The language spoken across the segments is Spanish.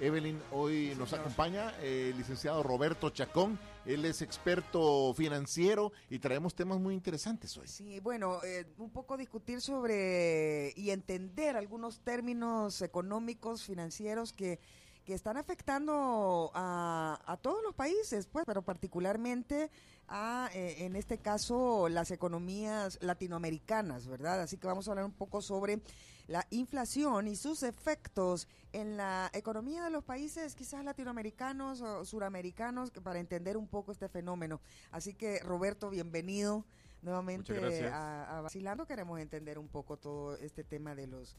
Evelyn, hoy nos acompaña el licenciado Roberto Chacón. Él es experto financiero y traemos temas muy interesantes hoy. Sí, bueno, eh, un poco discutir sobre y entender algunos términos económicos, financieros que que están afectando a, a, todos los países, pues, pero particularmente a, eh, en este caso, las economías latinoamericanas, ¿verdad? Así que vamos a hablar un poco sobre la inflación y sus efectos en la economía de los países, quizás latinoamericanos o suramericanos, para entender un poco este fenómeno. Así que, Roberto, bienvenido nuevamente a, a Vacilando. Queremos entender un poco todo este tema de los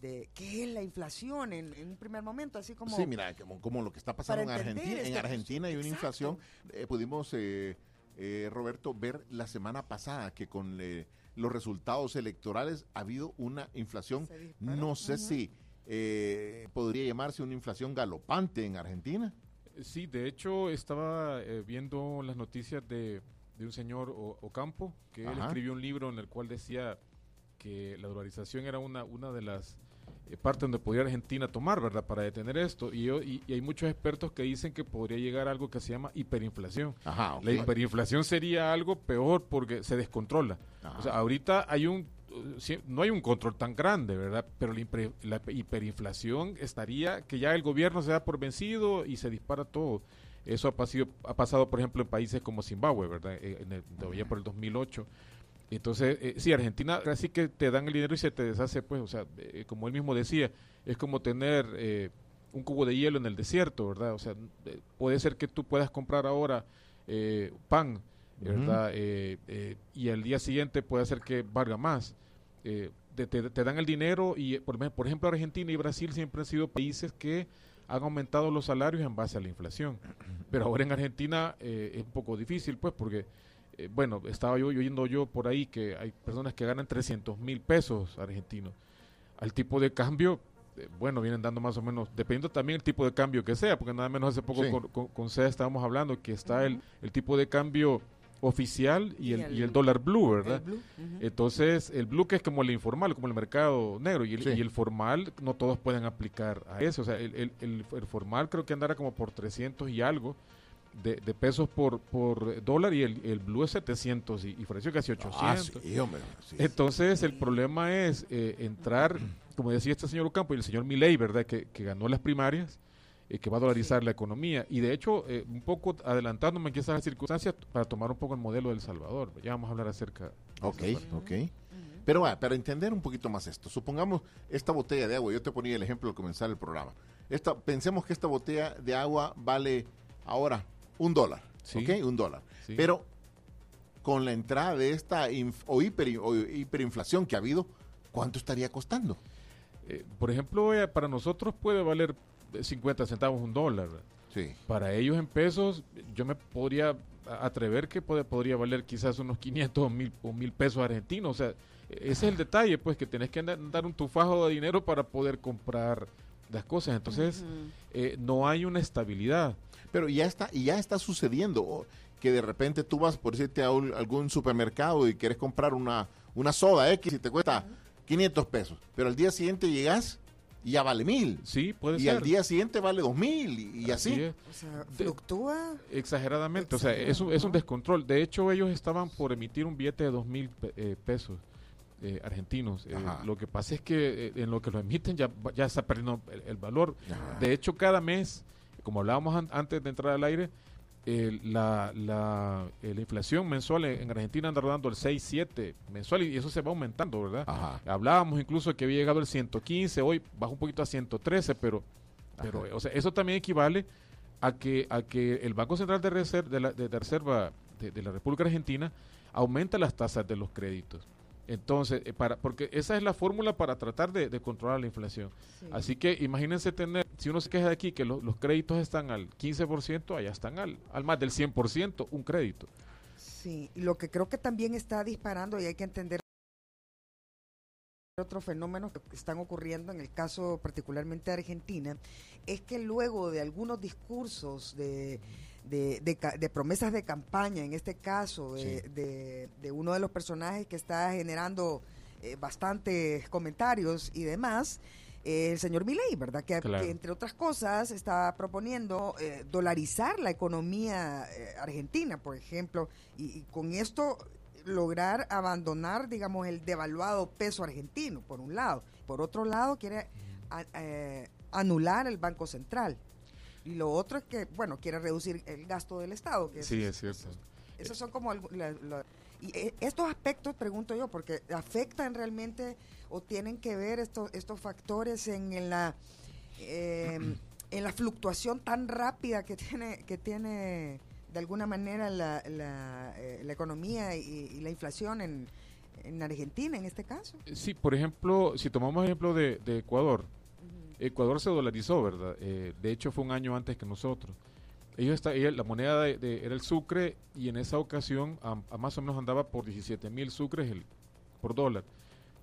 de qué es la inflación en, un primer momento, así como... Sí, mira, como, lo que está pasando en Argentina. En Argentina hay una inflación, eh, pudimos, eh, eh, Roberto, ver la semana pasada que con los resultados electorales ha habido una inflación, no sé si podría llamarse una inflación galopante en Argentina. Sí, de hecho estaba viendo las noticias de, de un señor Ocampo, que él escribió un libro en el cual decía que la dolarización era una, una de las eh, partes donde podría Argentina tomar, ¿verdad? Para detener esto. Y, yo, y, hay muchos expertos que dicen que podría llegar a algo que se llama hiperinflación. La hiperinflación sería algo peor porque se descontrola. O sea, ahorita hay un no hay un control tan grande, ¿verdad? Pero la, hiperinflación estaría que ya el gobierno se da por vencido y se dispara todo. Eso ha pasado, ha pasado por ejemplo, en países como Zimbabue, ¿verdad? Eh, en el, todavía por el 2008. Entonces, eh, sí, Argentina casi que te dan el dinero y se te deshace, pues, o sea, eh, como él mismo decía, es como tener eh, un cubo de hielo en el desierto, ¿verdad? O sea, puede ser que tú puedas comprar ahora pan, ¿verdad? y al día siguiente puede ser que valga más. Te, te, dan el dinero y, por, por ejemplo, Argentina y Brasil siempre han sido países que han aumentado los salarios en base a la inflación. Pero ahora en Argentina es un poco difícil, pues, porque eh, bueno, estaba yo oyendo yo por ahí que hay personas que ganan 300 mil pesos argentinos. Al tipo de cambio, eh, bueno, vienen dando más o menos, dependiendo también el tipo de cambio que sea, porque nada menos hace poco con, con, estábamos hablando que está el, el tipo de cambio oficial y, el, y el, dólar blue, ¿verdad? Entonces, el blue que es como el informal, como el mercado negro, y el, y el formal no todos pueden aplicar a eso. O sea, el, el, el, formal creo que andará como por 300 y algo, de, de, pesos por, por dólar y el, el blue es 700 y, y ofreció casi 800. Ah, sí, hombre, Entonces el problema es eh, entrar, como decía este señor Ocampo y el señor Milei, ¿verdad? Que, que ganó las primarias, eh, que va a dolarizar la economía. Y de hecho, eh, un poco adelantándome en esas circunstancias para tomar un poco el modelo de El Salvador. Ya vamos a hablar acerca. Ok, ok. Pero va, para entender un poquito más esto, supongamos esta botella de agua, yo te ponía el ejemplo al comenzar el programa. Esta, pensemos que esta botella de agua vale ahora un dólar. ¿Ok? Un dólar. Pero con la entrada de esta o, hiperinflación que ha habido, ¿cuánto estaría costando? Eh, por ejemplo, eh, para nosotros puede valer 50 centavos un dólar. Sí. Para ellos en pesos, yo me podría atrever que podría valer quizás unos 500 o mil, o mil pesos argentinos. O sea, ese es el detalle, pues, que tenés que dar un tufajo de dinero para poder comprar las cosas. Entonces, eh, no hay una estabilidad. Pero ya está, y ya está sucediendo que de repente tú vas, por decirte, a algún supermercado y quieres comprar una, una soda X y te cuesta 500 pesos, pero al día siguiente llegas y ya vale mil. Sí, puede y ser. Y al día siguiente vale dos mil y, así. O sea, fluctúa. Exageradamente, o sea, es un, es un descontrol. De hecho, ellos estaban por emitir un billete de dos mil eh, pesos. Eh, argentinos. Eh, lo que pasa es que en lo que lo emiten ya, ya está perdiendo el, valor. De hecho, cada mes como hablábamos antes de entrar al aire, la, la, eh, la, inflación mensual en, Argentina anda rodando el 6, 7 mensual y eso se va aumentando, ¿verdad? Hablábamos incluso que había llegado el 115, hoy baja un poquito a 113, pero, pero o sea, eso también equivale a que, a que el Banco Central de, Reserva de, la, de, Reserva de la República Argentina aumenta las tasas de los créditos. Entonces, eh, para, porque esa es la fórmula para tratar de, controlar la inflación. Así que imagínense tener, si uno se queja de aquí que los créditos están al 15%, allá están al, al más del 100% un crédito. Sí, lo que creo que también está disparando y hay que entender otro fenómeno que están ocurriendo en el caso particularmente de Argentina es que luego de algunos discursos de de, promesas de campaña, en este caso, de, uno de los personajes que está generando eh, bastantes comentarios y demás, el señor Milei, ¿verdad? Que, entre otras cosas está proponiendo eh, dolarizar la economía eh, argentina, por ejemplo, y, con esto lograr abandonar, digamos, el devaluado peso argentino, por un lado. Por otro lado, quiere eh, anular el Banco Central. Y lo otro es que, bueno, quiere reducir el gasto del Estado. Que sí, es, cierto. Esos son como... y estos aspectos, pregunto yo, porque afectan realmente o tienen que ver estos, estos factores en, la em, en la fluctuación tan rápida que tiene que tiene de alguna manera la, la, eh, economía y, la inflación en, en Argentina en este caso? Sí, por ejemplo, si tomamos ejemplo de, Ecuador, Ecuador se dolarizó, ¿verdad? Eh, de hecho fue un año antes que nosotros. Ellos está, la moneda de, era el sucre y en esa ocasión a, más o menos andaba por 17 mil sucres el, por dólar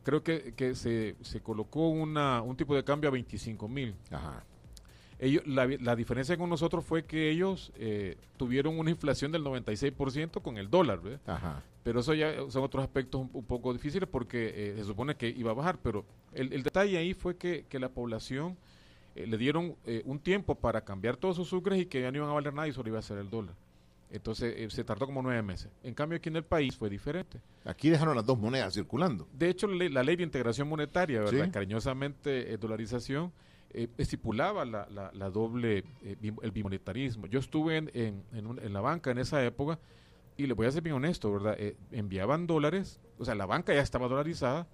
creo que, que se, se, colocó una, un tipo de cambio a 25 mil. Ellos, la, la, diferencia con nosotros fue que ellos eh, tuvieron una inflación del 96% con el dólar, Ajá. Pero eso ya son otros aspectos un, poco difíciles porque eh, se supone que iba a bajar, pero el, el detalle ahí fue que, que la población eh, le dieron un tiempo para cambiar todos sus sucres y que ya no iban a valer nada y solo iba a ser el dólar. Entonces eh, se tardó como nueve meses. En cambio aquí en el país fue diferente. Aquí dejaron las dos monedas circulando. De hecho, la ley, de integración monetaria, ¿verdad? cariñosamente eh, dolarización, eh, estipulaba la, la, doble, el bimonetarismo. Yo estuve en, en, en, la banca en esa época y le voy a ser bien honesto, ¿verdad? enviaban dólares, o sea, la banca ya estaba dolarizada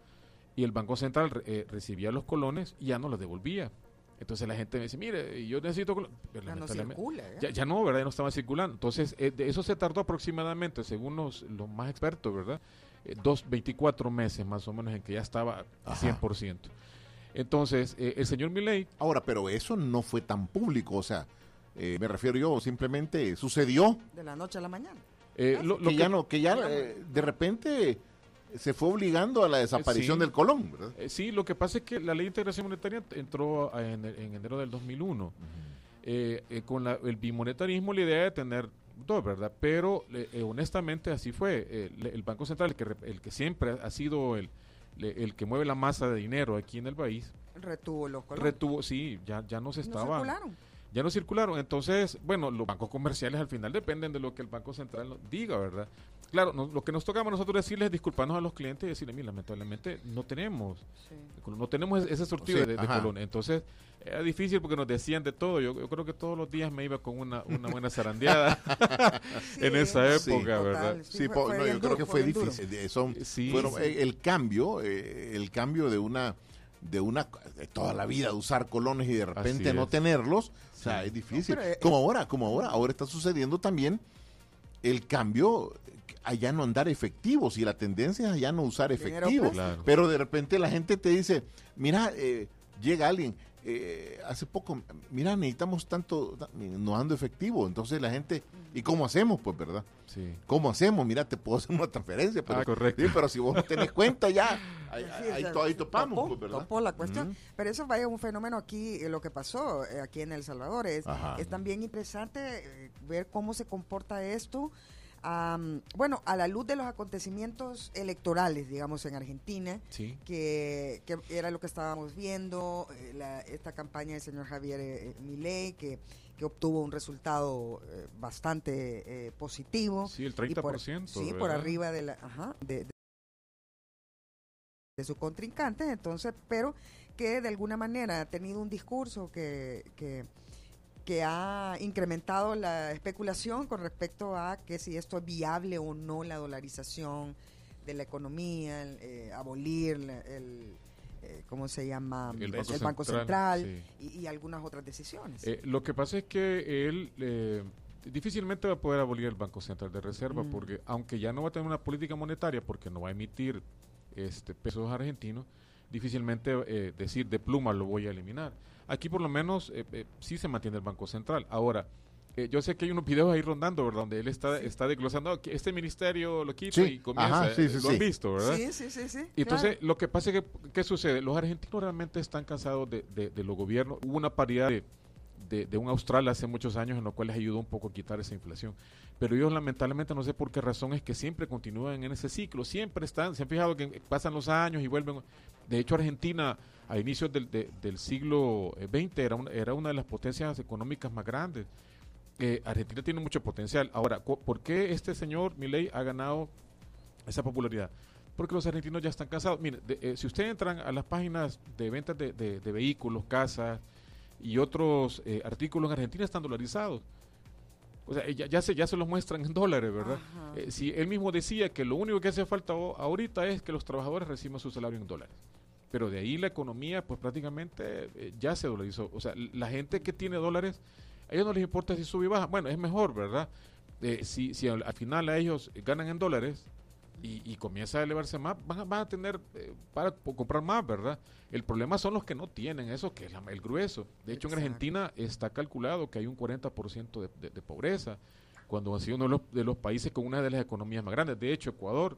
y el Banco Central recibía los colones y ya no los devolvía. Entonces la gente me dice, mire, yo necesito... Ya no circula. ¿eh? Ya, no, ¿verdad? Ya no estaba circulando. Entonces, eh, de eso se tardó aproximadamente, según los, más expertos, ¿verdad? Eh, dos, 24 meses más o menos en que ya estaba a 100%. Entonces, el señor Milley... Ahora, pero eso no fue tan público, o sea, me refiero yo, simplemente sucedió. De la noche a la mañana. Lo, que, ya no, que ya de repente se fue obligando a la desaparición del colón, ¿verdad? Eh, sí, lo que pasa es que la ley de integración monetaria entró en, enero del 2001. Eh, eh, con el bimonetarismo la idea de tener dos, ¿verdad? Pero honestamente así fue. el Banco Central, el que, el que siempre ha sido el, el que mueve la masa de dinero aquí en el país. Retuvo los colones. Retuvo, sí, ya, ya no se estaba... No ya no circularon. Entonces, bueno, los bancos comerciales al final dependen de lo que el Banco Central diga, ¿verdad? Claro, lo que nos toca a nosotros decirles es disculparnos a los clientes y decirles, mira, lamentablemente no tenemos, no tenemos ese surtido de, de Entonces, era difícil porque nos decían de todo. Yo, creo que todos los días me iba con una, una buena zarandeada en esa época, ¿verdad? Sí, yo creo que fue, difícil. Eh, el cambio, eh, el cambio de una de una de toda la vida de usar colones y de repente no tenerlos, o sea, es difícil. Eh, como ahora, como ahora, ahora está sucediendo también el cambio allá no andar efectivos y la tendencia es allá no usar efectivos. Pero de repente la gente te dice, mira, eh, llega alguien, eh, hace poco, mira, necesitamos tanto, no ando efectivo. Entonces la gente, ¿y cómo hacemos? Pues, ¿verdad? Sí. ¿Cómo hacemos? Mira, te puedo hacer una transferencia. Pero, ah, correcto. pero si vos no tenés cuenta ya, ahí, ahí, topamos, pues, ¿verdad? Topó la cuestión. Pero eso vaya un fenómeno aquí, eh, lo que pasó aquí en El Salvador. Es, es también interesante ver cómo se comporta esto bueno, a la luz de los acontecimientos electorales, digamos, en Argentina, que, era lo que estábamos viendo, eh, esta campaña del señor Javier eh, Milei, que, que obtuvo un resultado eh, bastante positivo. Sí, el 30%. Por, sí, por arriba de, la, ajá, de, de su contrincante, entonces, pero que de alguna manera ha tenido un discurso que, que que ha incrementado la especulación con respecto a que si esto es viable o no la dolarización de la economía, eh, abolir el, eh, ¿cómo se llama? El Banco, Central, y, algunas otras decisiones. Eh, lo que pasa es que él difícilmente va a poder abolir el Banco Central de Reserva, mm. porque aunque ya no va a tener una política monetaria, porque no va a emitir este pesos argentinos, difícilmente decir de pluma lo voy a eliminar Aquí por lo menos eh, eh, sí se mantiene el Banco Central. Ahora, eh, yo sé que hay unos videos ahí rondando, ¿verdad? Donde él está, está desglosando que este ministerio lo quita y comienza. lo han visto, ¿verdad? Sí, sí, sí. sí y entonces, lo que pasa es que, ¿qué sucede? Los argentinos realmente están cansados de, de, los gobiernos. Hubo una paridad de, de, de, un austral hace muchos años en lo cual les ayudó un poco a quitar esa inflación. Pero ellos lamentablemente no sé por qué razón es que siempre continúan en ese ciclo, siempre están, se han fijado que pasan los años y vuelven. De hecho, Argentina a inicios del, del siglo XX era, era una de las potencias económicas más grandes. Eh, Argentina tiene mucho potencial. Ahora, ¿por qué este señor Milei ha ganado esa popularidad? Porque los argentinos ya están cansados. Mire, eh, si ustedes entran a las páginas de ventas de, de, vehículos, casas y otros eh, artículos en Argentina están dolarizados. O sea, ya, ya, se, ya se los muestran en dólares, ¿verdad? si él mismo decía que lo único que hace falta ahorita es que los trabajadores reciban su salario en dólares pero de ahí la economía pues prácticamente eh, ya se dolarizó. O sea, la gente que tiene dólares, a ellos no les importa si sube y baja. Bueno, es mejor, ¿verdad? Eh, si, si al, final a ellos ganan en dólares y, comienza a elevarse más, van a, tener eh, para comprar más, ¿verdad? El problema son los que no tienen eso, que es el grueso. De hecho, en Argentina está calculado que hay un 40% de, de, de pobreza, cuando ha sido uno de los, de los países con una de las economías más grandes. De hecho, Ecuador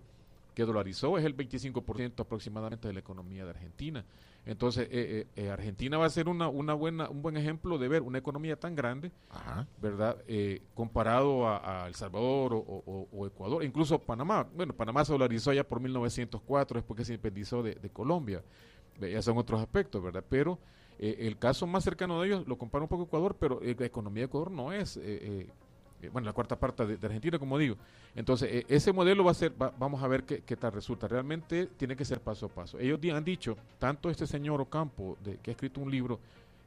que dolarizó es el 25% aproximadamente de la economía de Argentina. Entonces, eh, eh, eh, Argentina va a ser una, una buena, un buen ejemplo de ver una economía tan grande, ¿verdad? comparado a, El Salvador o, Ecuador, incluso Panamá. Bueno, Panamá se dolarizó ya por 1904, después que se independizó de, Colombia. Ya son otros aspectos, ¿verdad? Pero el caso más cercano de ellos lo compara un poco Ecuador, pero la economía de Ecuador no es eh, bueno, la cuarta parte de, Argentina, como digo. Entonces, eh, ese modelo va a ser, vamos a ver qué, tal resulta. Realmente tiene que ser paso a paso. Ellos han dicho, tanto este señor Ocampo, de, que ha escrito un libro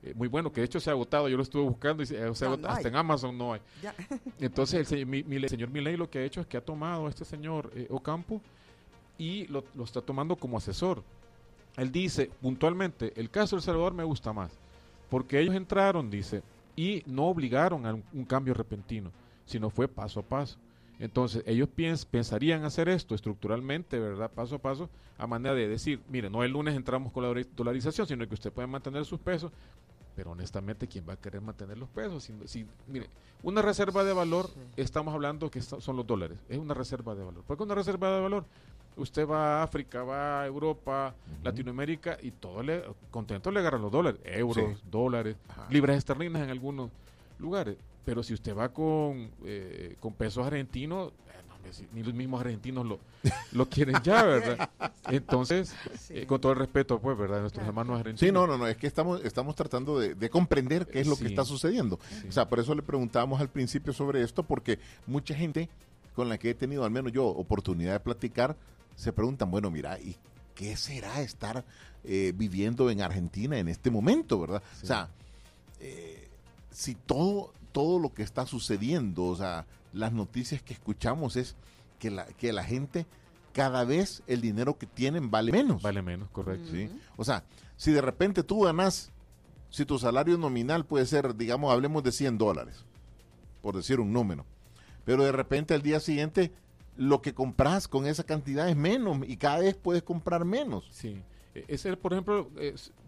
eh, muy bueno, que de hecho se ha agotado, yo lo estuve buscando, y hasta en Amazon no hay. Entonces, el, señor Milei lo que ha hecho es que ha tomado a este señor Ocampo y lo, lo está tomando como asesor. Él dice puntualmente, el caso de El Salvador me gusta más, porque ellos entraron, dice, y no obligaron a un, cambio repentino, sino fue paso a paso. Entonces, ellos pensarían hacer esto estructuralmente, ¿verdad? Paso a paso, a manera de decir, mire, no el lunes entramos con la dolarización, sino que usted puede mantener sus pesos, pero honestamente, ¿quién va a querer mantener los pesos? Si, mire, una reserva de valor, estamos hablando que son los dólares, es una reserva de valor. ¿Por qué una reserva de valor? Usted va a África, va a Europa, Latinoamérica y todo le, contento le agarran los dólares, euros, dólares, libras esterlinas en algunos lugares. Pero si usted va con, eh, con pesos argentinos, eh, ni los mismos argentinos lo, lo quieren ya, ¿verdad? Entonces, eh, con todo el respeto, pues, ¿verdad? Nuestros hermanos argentinos. Sí, no, no, no, es que estamos, estamos tratando de, comprender qué es lo que está sucediendo. O sea, por eso le preguntábamos al principio sobre esto, porque mucha gente con la que he tenido, al menos yo, oportunidad de platicar, se preguntan, bueno, mira, ¿y qué será estar eh, viviendo en Argentina en este momento, verdad? O sea, eh, si todo, todo lo que está sucediendo, o sea, las noticias que escuchamos es que la, que la gente cada vez el dinero que tienen vale menos. Vale menos, correcto. ¿sí? O sea, si de repente tú ganas, si tu salario nominal puede ser, digamos, hablemos de 100 dólares, por decir un número, pero de repente al día siguiente lo que compras con esa cantidad es menos y cada vez puedes comprar menos. Sí. E, ese, por ejemplo,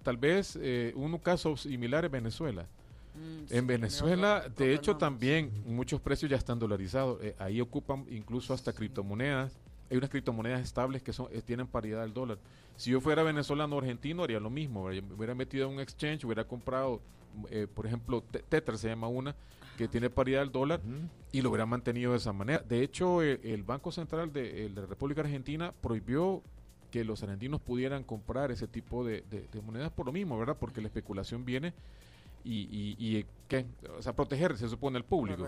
tal vez eh, un caso similar en Venezuela. Mm, en Venezuela, de hecho, también muchos precios ya están dolarizados. Eh, ahí ocupan incluso hasta criptomonedas. Hay unas criptomonedas estables que son eh, tienen paridad del dólar. Si yo fuera venezolano o argentino, haría lo mismo. hubiera metido en un exchange, hubiera comprado, por ejemplo, Tether se llama una, que tiene paridad del dólar y lo hubiera mantenido de esa manera. De hecho, el, Banco Central de, la República Argentina prohibió que los argentinos pudieran comprar ese tipo de, monedas por lo mismo, ¿verdad? Porque la especulación viene y, y, y ¿qué? O sea, proteger, se supone, al público.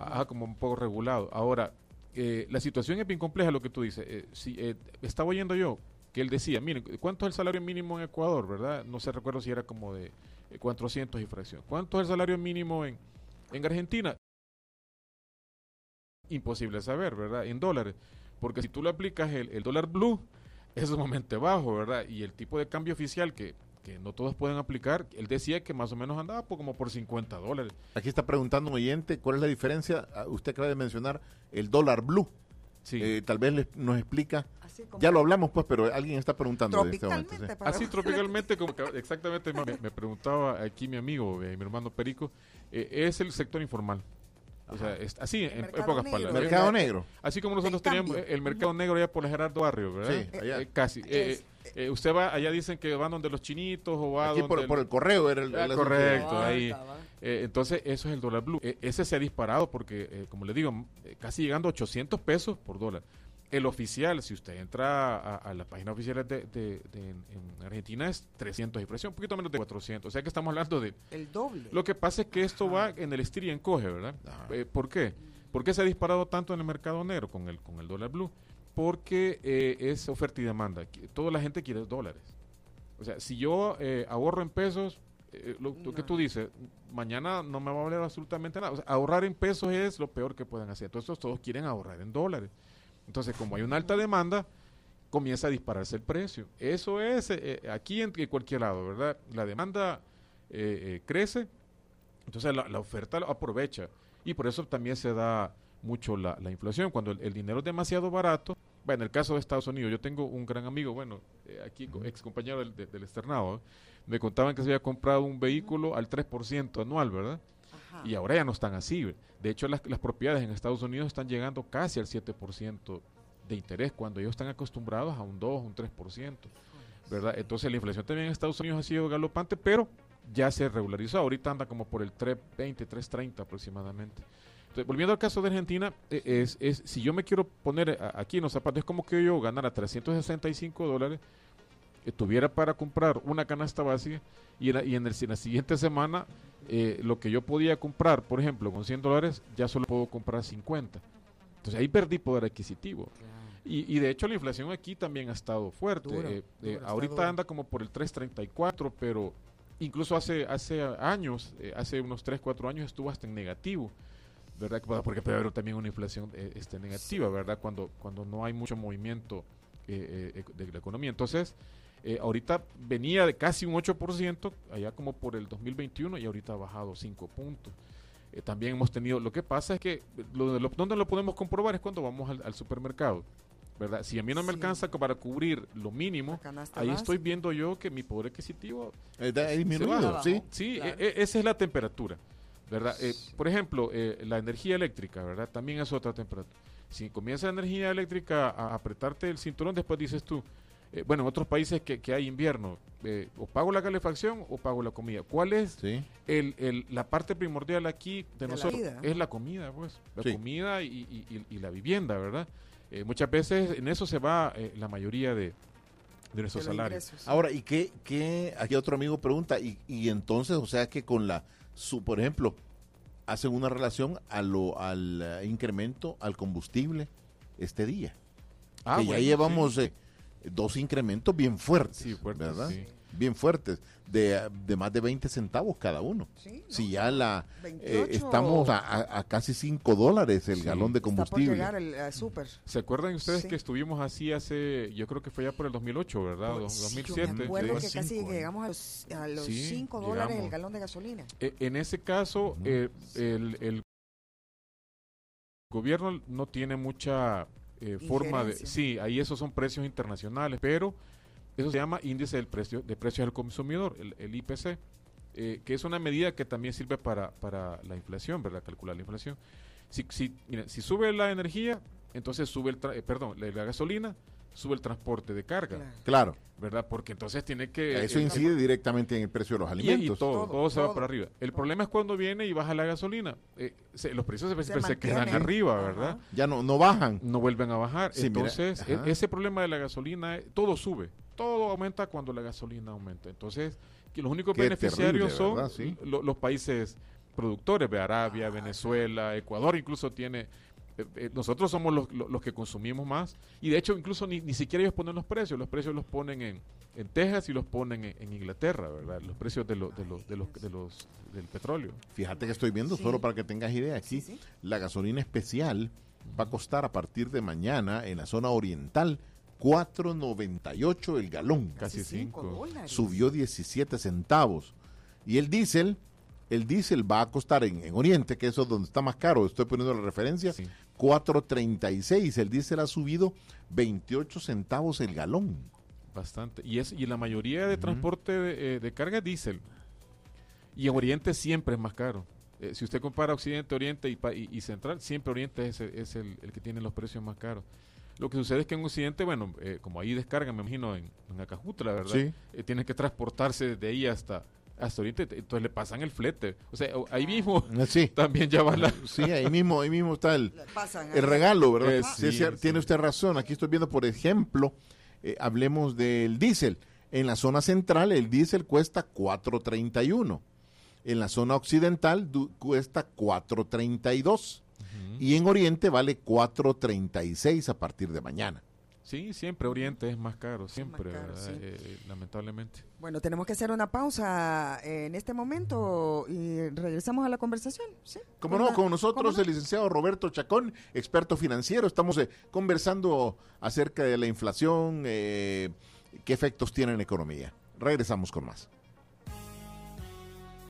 Ajá, como un poco regulado. Ahora, eh, la situación es bien compleja, lo que tú dices. Eh, si, eh, estaba oyendo yo que él decía, miren, ¿cuánto es el salario mínimo en Ecuador, verdad? No sé, recuerdo si era como de 400 y fracción. ¿Cuánto es el salario mínimo en, en Argentina, imposible saber, ¿verdad? En dólares. Porque si tú le aplicas el, dólar blue, es sumamente bajo, ¿verdad? Y el tipo de cambio oficial que, que no todos pueden aplicar, él decía que más o menos andaba por, como por 50 dólares. Aquí está preguntando un oyente, ¿cuál es la diferencia? Ah, usted acaba de mencionar el dólar blue. Sí. Eh, tal vez nos explica. Ya lo hablamos, pues, pero alguien está preguntando de este momento. Así, tropicalmente, como exactamente me, preguntaba aquí mi amigo, eh, mi hermano Perico, eh, es el sector informal. O sea, así, en, pocas palabras. Mercado negro. Así como nosotros teníamos el mercado negro allá por Gerardo Barrio, ¿verdad? Sí, allá. Eh, casi. Eh, usted va, allá dicen que van donde los chinitos o va Aquí por, el correo era el, ah, Correcto, ahí. Eh, entonces, eso es el dólar blue. E, ese se ha disparado porque, eh, como le digo, casi llegando a 800 pesos por dólar. El oficial, si usted entra a, la página oficial de, en Argentina, es 300 y precio, un poquito menos de 400. O sea que estamos hablando de... El doble. Lo que pasa es que esto va en el estir y encoge, ¿verdad? ¿Por qué? ¿Por qué se ha disparado tanto en el mercado negro con el, con el dólar blue? Porque es oferta y demanda. Toda la gente quiere dólares. O sea, si yo ahorro en pesos, eh, lo, que tú dices, mañana no me va a valer absolutamente nada. ahorrar en pesos es lo peor que pueden hacer. Entonces todos quieren ahorrar en dólares. Entonces, como hay una alta demanda, comienza a dispararse el precio. Eso es eh, eh, aquí en, cualquier lado, ¿verdad? La demanda crece, entonces la, oferta lo aprovecha. Y por eso también se da mucho la, inflación. Cuando el, dinero es demasiado barato, bueno, en el caso de Estados Unidos, yo tengo un gran amigo, bueno, aquí ex compañero del, del externado, me contaban que se había comprado un vehículo al 3% anual, ¿verdad? Y ahora ya no están así. De hecho, las, propiedades en Estados Unidos están llegando casi al 7% de interés, cuando ellos están acostumbrados a un 2, un 3%. ¿verdad? Entonces la inflación también en Estados Unidos ha sido galopante, pero ya se regularizó. Ahorita anda como por el 3.20, 3.30 aproximadamente. Entonces, volviendo al caso de Argentina, e, es, es si yo me quiero poner aquí en los zapatos, es como que yo ganara 365 dólares tuviera para comprar una canasta básica y, en, y en, el, la siguiente semana eh, lo que yo podía comprar, por ejemplo, con 100 dólares, ya solo puedo comprar 50. Entonces ahí perdí poder adquisitivo. Y, y, de hecho la inflación aquí también ha estado fuerte. Eh, eh, ahorita anda como por el 3.34, pero incluso hace, hace años, hace unos 3, 4 años estuvo hasta en negativo. ¿verdad? Porque puede haber también una inflación este, negativa, ¿verdad? Cuando, cuando no hay mucho movimiento de la economía. Entonces, eh, ahorita venía de casi un 8%, allá como por el 2021 y ahorita ha bajado 5 puntos. Eh, también hemos tenido, lo que pasa es que lo, lo, donde lo podemos comprobar es cuando vamos al, supermercado. ¿verdad? Si a mí no me alcanza para cubrir lo mínimo, ahí estoy viendo yo que mi poder adquisitivo eh, disminuido, sí, sí e, e, esa es la temperatura, ¿verdad? por ejemplo, la energía eléctrica, ¿verdad? También es otra temperatura. Si comienza la energía eléctrica a apretarte el cinturón, después dices tú, eh, bueno, en otros países que, que hay invierno, eh, o pago la calefacción o pago la comida. ¿Cuál es el, el, la parte primordial aquí de, nosotros? es la comida, pues, la comida y, y, la vivienda, ¿verdad? Eh, muchas veces en eso se va la mayoría de, de nuestros salarios. Ahora, ¿y qué, qué? Aquí otro amigo pregunta, y, y entonces, o sea que con la, su, por ejemplo, hacen una relación a lo, al incremento al combustible este día. Ah, que ya llevamos dos incrementos bien fuertes, ¿verdad? Bien fuertes, de, de, más de 20 centavos cada uno. si ya la eh, estamos a, casi 5 dólares el galón de combustible. Está por llegar el super. ¿Se acuerdan ustedes que estuvimos así hace, yo creo que fue ya por el 2008, ¿verdad? 2007. Yo me acuerdo que casi llegamos a los, 5 dólares el galón de gasolina. E, en ese caso, eh, el, el gobierno no tiene mucha eh, forma de... Sí, ahí esos son precios internacionales, pero eso se llama índice del precio, de precios del consumidor, el, IPC, eh, que es una medida que también sirve para, para la inflación, ¿verdad? Calcular la inflación. Si, si, si sube la energía, entonces sube el, eh, perdón, la, gasolina, sube el transporte de carga. Claro. ¿Verdad? Porque entonces tiene que... Eso incide directamente en el precio de los alimentos. Y, todo, todo, se va para arriba. El problema es cuando viene y baja la gasolina. Eh, los precios se, se, quedan arriba, ¿verdad? Ya no, no bajan. No vuelven a bajar. entonces, e, ese problema de la gasolina, eh, todo sube. Todo aumenta cuando la gasolina aumenta. Entonces, que los únicos beneficiarios son los países productores, de Arabia, Venezuela, Ecuador incluso tiene eh, eh, nosotros somos los, los, que consumimos más y de hecho incluso ni, ni siquiera ellos ponen los precios, los precios los ponen en, en Texas y los ponen en, Inglaterra, ¿verdad? Los precios de, de, los, de, los, de los del petróleo. Fíjate que estoy viendo, solo para que tengas idea, aquí la gasolina especial va a costar a partir de mañana en la zona oriental 4.98 el galón. Casi 5. Subió 17 centavos. Y el diésel el diésel va a costar en, Oriente, que eso es donde está más caro, estoy poniendo la referencia, 4.36. El diésel ha subido 28 centavos el galón. Bastante. Y es y la mayoría de transporte de, eh, carga es diésel. Y en Oriente siempre es más caro. Eh, si usted compara Occidente, Oriente y, Central, siempre Oriente es, el, que tiene los precios más caros. Lo que sucede es que en Occidente, bueno, eh, como ahí descargan, me imagino, en, en Acajutla, ¿verdad? Sí. tienen que transportarse de ahí hasta, hasta ahorita, entonces le pasan el flete. O sea, ahí mismo ah, sí. también ya va la... Sí, ahí mismo, ahí mismo está el, el regalo, ¿verdad? Eh, sí, tiene usted razón. Aquí estoy viendo, por ejemplo, eh, hablemos del diésel. En la zona central el diésel cuesta 4.31. En la zona occidental cuesta 4.32. Y en Oriente vale 4.36 a partir de mañana. Sí, siempre Oriente es más caro, siempre, eh, lamentablemente. Bueno, tenemos que hacer una pausa en este momento y regresamos a la conversación. ¿sí? Como no, con nosotros el licenciado Roberto Chacón, experto financiero. Estamos eh, conversando acerca de la inflación, eh, qué efectos tiene en la economía. Regresamos con más.